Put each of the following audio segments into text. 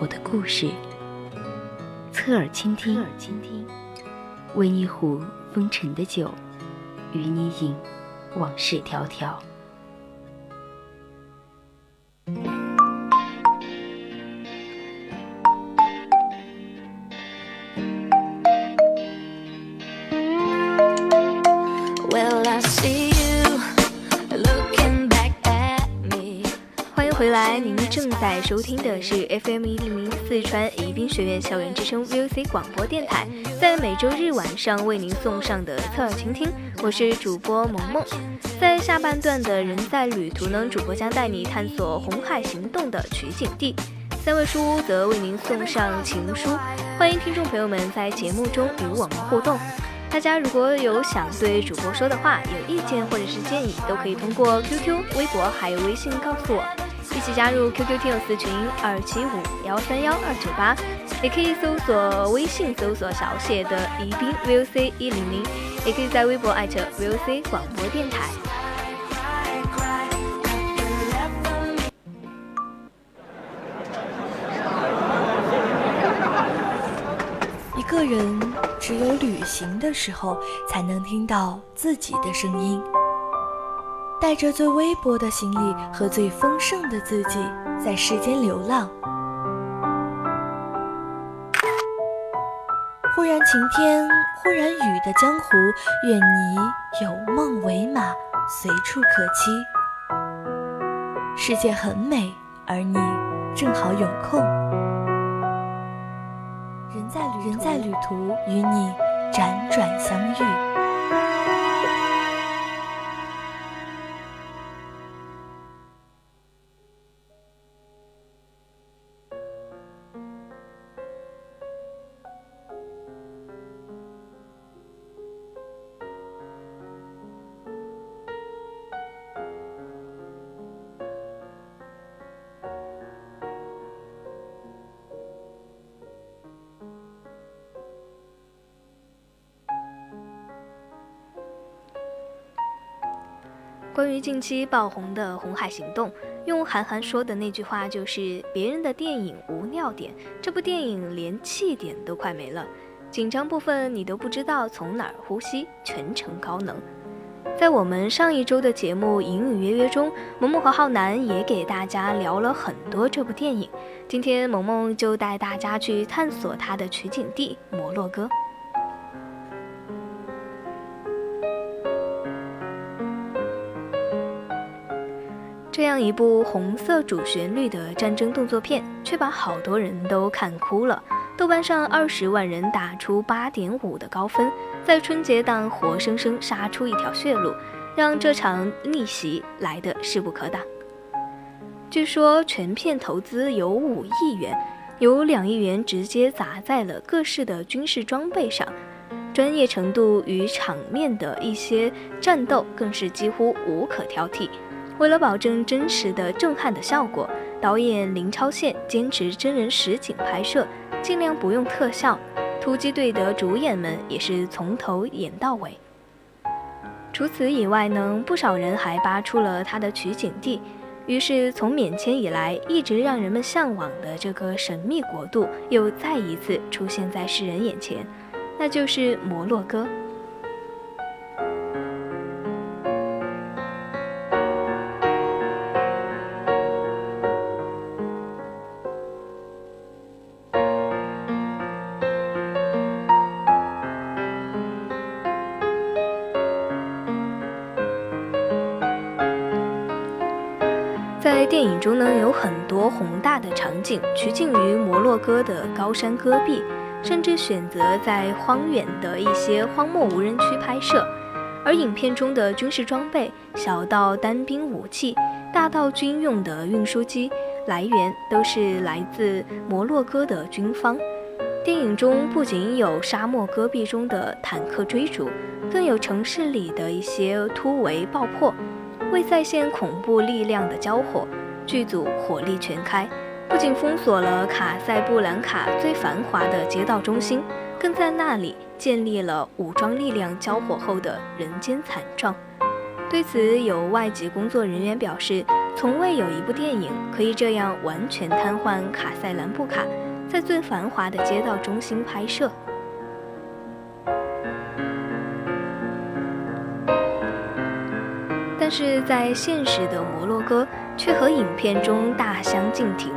我的故事，侧耳倾听，侧耳倾听，温一壶风尘的酒，与你饮往事迢迢。来，您正在收听的是 FM 一零零四川宜宾学院校园之声 VOC 广播电台，在每周日晚上为您送上的侧耳倾听，我是主播萌萌。在下半段的人在旅途呢，主播将带你探索红海行动的取景地。三位书屋则为您送上情书，欢迎听众朋友们在节目中与我们互动。大家如果有想对主播说的话、有意见或者是建议，都可以通过 QQ、微博还有微信告诉我。一起加入 QQ 听友私群二七五幺三幺二九八，也可以搜索微信搜索小写的宜宾 VOC 一零零，也可以在微博艾特 VOC 广播电台。一个人只有旅行的时候，才能听到自己的声音。带着最微薄的行李和最丰盛的自己，在世间流浪。忽然晴天，忽然雨的江湖，愿你有梦为马，随处可栖。世界很美，而你正好有空。人在旅人在旅途，与你辗转相遇。关于近期爆红的《红海行动》，用韩寒说的那句话就是：“别人的电影无尿点，这部电影连气点都快没了，紧张部分你都不知道从哪儿呼吸，全程高能。”在我们上一周的节目《隐隐约约》中，萌萌和浩南也给大家聊了很多这部电影。今天萌萌就带大家去探索它的取景地摩洛哥。这样一部红色主旋律的战争动作片，却把好多人都看哭了。豆瓣上二十万人打出八点五的高分，在春节档活生生杀出一条血路，让这场逆袭来的势不可挡。据说全片投资有五亿元，有两亿元直接砸在了各式的军事装备上，专业程度与场面的一些战斗更是几乎无可挑剔。为了保证真实的震撼的效果，导演林超宪坚持真人实景拍摄，尽量不用特效。突击队的主演们也是从头演到尾。除此以外呢，不少人还扒出了他的取景地。于是，从免签以来一直让人们向往的这个神秘国度，又再一次出现在世人眼前，那就是摩洛哥。在电影中呢，有很多宏大的场景取景于摩洛哥的高山戈壁，甚至选择在荒远的一些荒漠无人区拍摄。而影片中的军事装备，小到单兵武器，大到军用的运输机，来源都是来自摩洛哥的军方。电影中不仅有沙漠戈壁中的坦克追逐，更有城市里的一些突围爆破。为再现恐怖力量的交火，剧组火力全开，不仅封锁了卡塞布兰卡最繁华的街道中心，更在那里建立了武装力量交火后的人间惨状。对此，有外籍工作人员表示，从未有一部电影可以这样完全瘫痪卡塞兰布卡在最繁华的街道中心拍摄。但是在现实的摩洛哥，却和影片中大相径庭。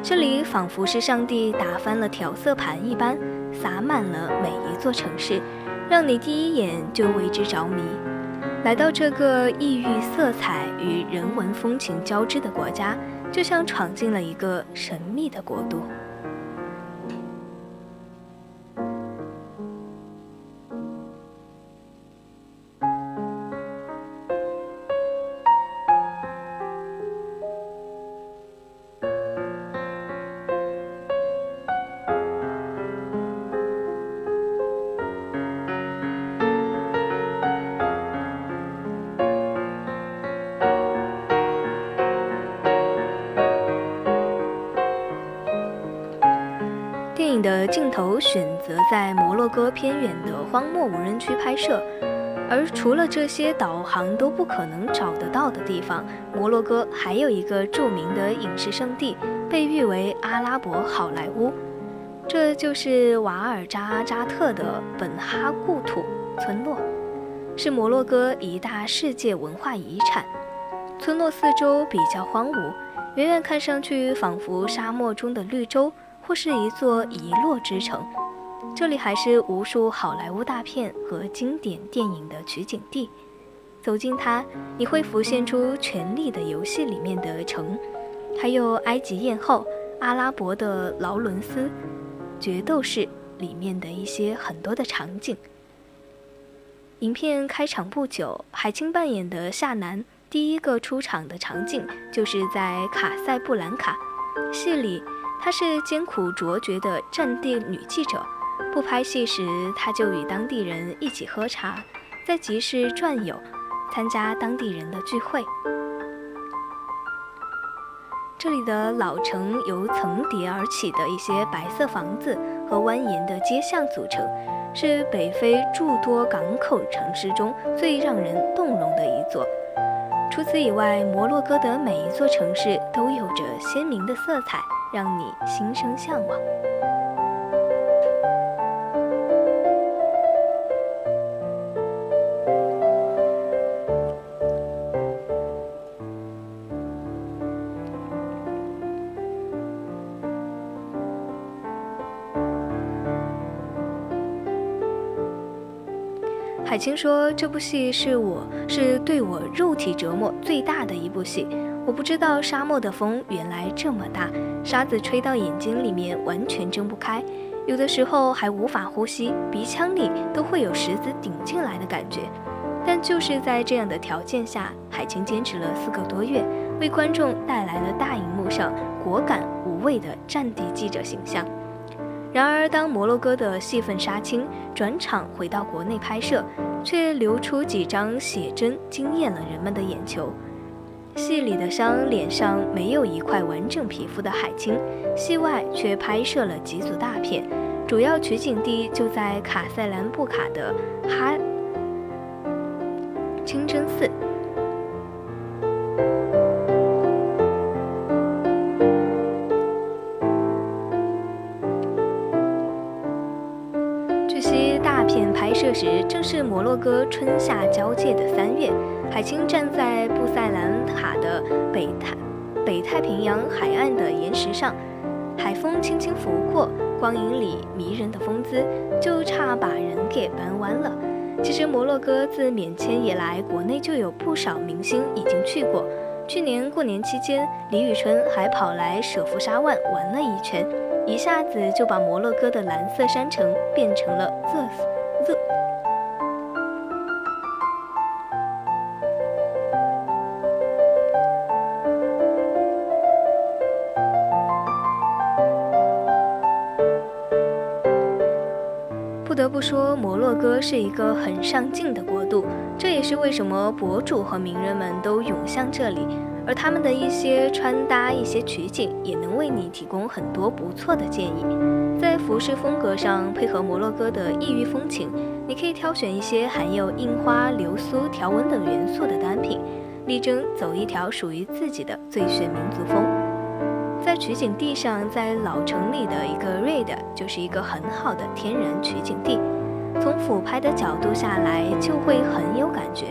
这里仿佛是上帝打翻了调色盘一般，洒满了每一座城市，让你第一眼就为之着迷。来到这个异域色彩与人文风情交织的国家，就像闯进了一个神秘的国度。镜头选择在摩洛哥偏远的荒漠无人区拍摄，而除了这些导航都不可能找得到的地方，摩洛哥还有一个著名的影视圣地，被誉为阿拉伯好莱坞，这就是瓦尔扎扎特的本哈故土村落，是摩洛哥一大世界文化遗产。村落四周比较荒芜，远远看上去仿佛沙漠中的绿洲。或是一座遗落之城，这里还是无数好莱坞大片和经典电影的取景地。走进它，你会浮现出《权力的游戏》里面的城，还有埃及艳后、阿拉伯的劳伦斯、决斗士里面的一些很多的场景。影片开场不久，海清扮演的夏楠第一个出场的场景就是在卡塞布兰卡，戏里。她是艰苦卓绝的战地女记者，不拍戏时，她就与当地人一起喝茶，在集市转悠，参加当地人的聚会。这里的老城由层叠而起的一些白色房子和蜿蜒的街巷组成，是北非诸多港口城市中最让人动容的一座。除此以外，摩洛哥的每一座城市都有着鲜明的色彩。让你心生向往。海清说：“这部戏是我是对我肉体折磨最大的一部戏。我不知道沙漠的风原来这么大。”沙子吹到眼睛里面，完全睁不开，有的时候还无法呼吸，鼻腔里都会有石子顶进来的感觉。但就是在这样的条件下，海清坚持了四个多月，为观众带来了大荧幕上果敢无畏的战地记者形象。然而，当摩洛哥的戏份杀青，转场回到国内拍摄，却流出几张写真，惊艳了人们的眼球。戏里的伤，脸上没有一块完整皮肤的海清，戏外却拍摄了几组大片，主要取景地就在卡塞兰布卡的哈清真寺。据悉，大片拍摄时正是摩洛哥春夏交界的三月。海清站在布塞兰塔的北太北太平洋海岸的岩石上，海风轻轻拂过，光影里迷人的风姿就差把人给扳弯了。其实摩洛哥自免签以来，国内就有不少明星已经去过。去年过年期间，李宇春还跑来舍夫沙万玩了一圈，一下子就把摩洛哥的蓝色山城变成了热热。说，摩哥是一个很上进的国度，这也是为什么博主和名人们都涌向这里。而他们的一些穿搭、一些取景，也能为你提供很多不错的建议。在服饰风格上，配合摩洛哥的异域风情，你可以挑选一些含有印花、流苏、条纹等元素的单品，力争走一条属于自己的最炫民族风。在取景地上，在老城里的一个 raid 就是一个很好的天然取景地，从俯拍的角度下来就会很有感觉。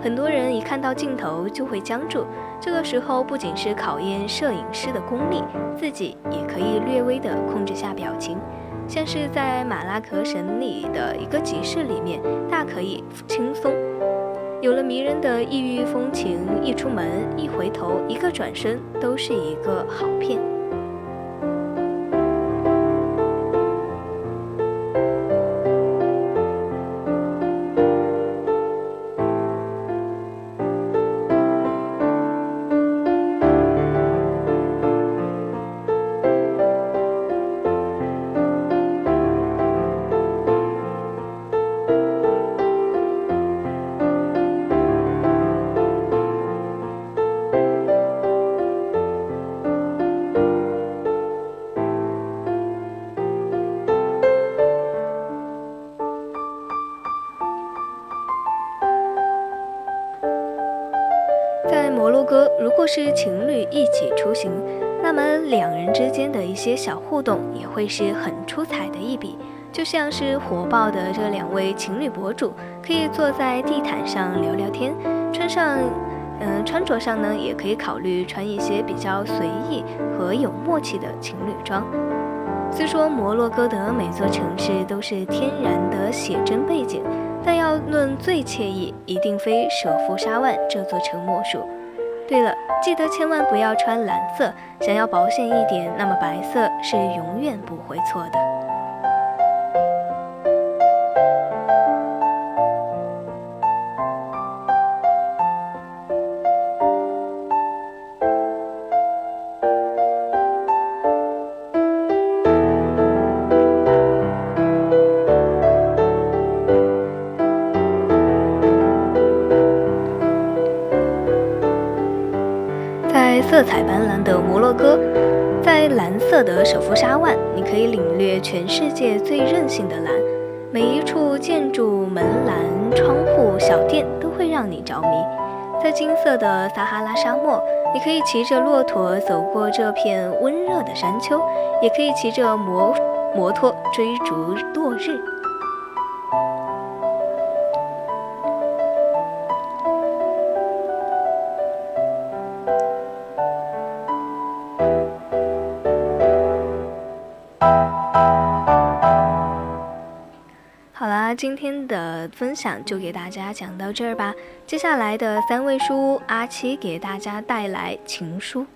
很多人一看到镜头就会僵住，这个时候不仅是考验摄影师的功力，自己也可以略微的控制下表情，像是在马拉克省里的一个集市里面，大可以轻松。有了迷人的异域风情，一出门一回头一个转身都是一个好片。些小互动也会是很出彩的一笔。就像是火爆的这两位情侣博主，可以坐在地毯上聊聊天，穿上，嗯，穿着上呢，也可以考虑穿一些比较随意和有默契的情侣装。虽说摩洛哥的每座城市都是天然的写真背景，但要论最惬意，一定非舍夫沙万这座城莫属。对了，记得千万不要穿蓝色，想要保险一点，那么白色是永远不会错的。色彩斑斓的摩洛哥，在蓝色的首夫沙万，你可以领略全世界最任性的蓝。每一处建筑、门栏、窗户、小店都会让你着迷。在金色的撒哈拉沙漠，你可以骑着骆驼走过这片温热的山丘，也可以骑着摩摩托追逐落日。今天的分享就给大家讲到这儿吧。接下来的三位书屋，阿七给大家带来情书。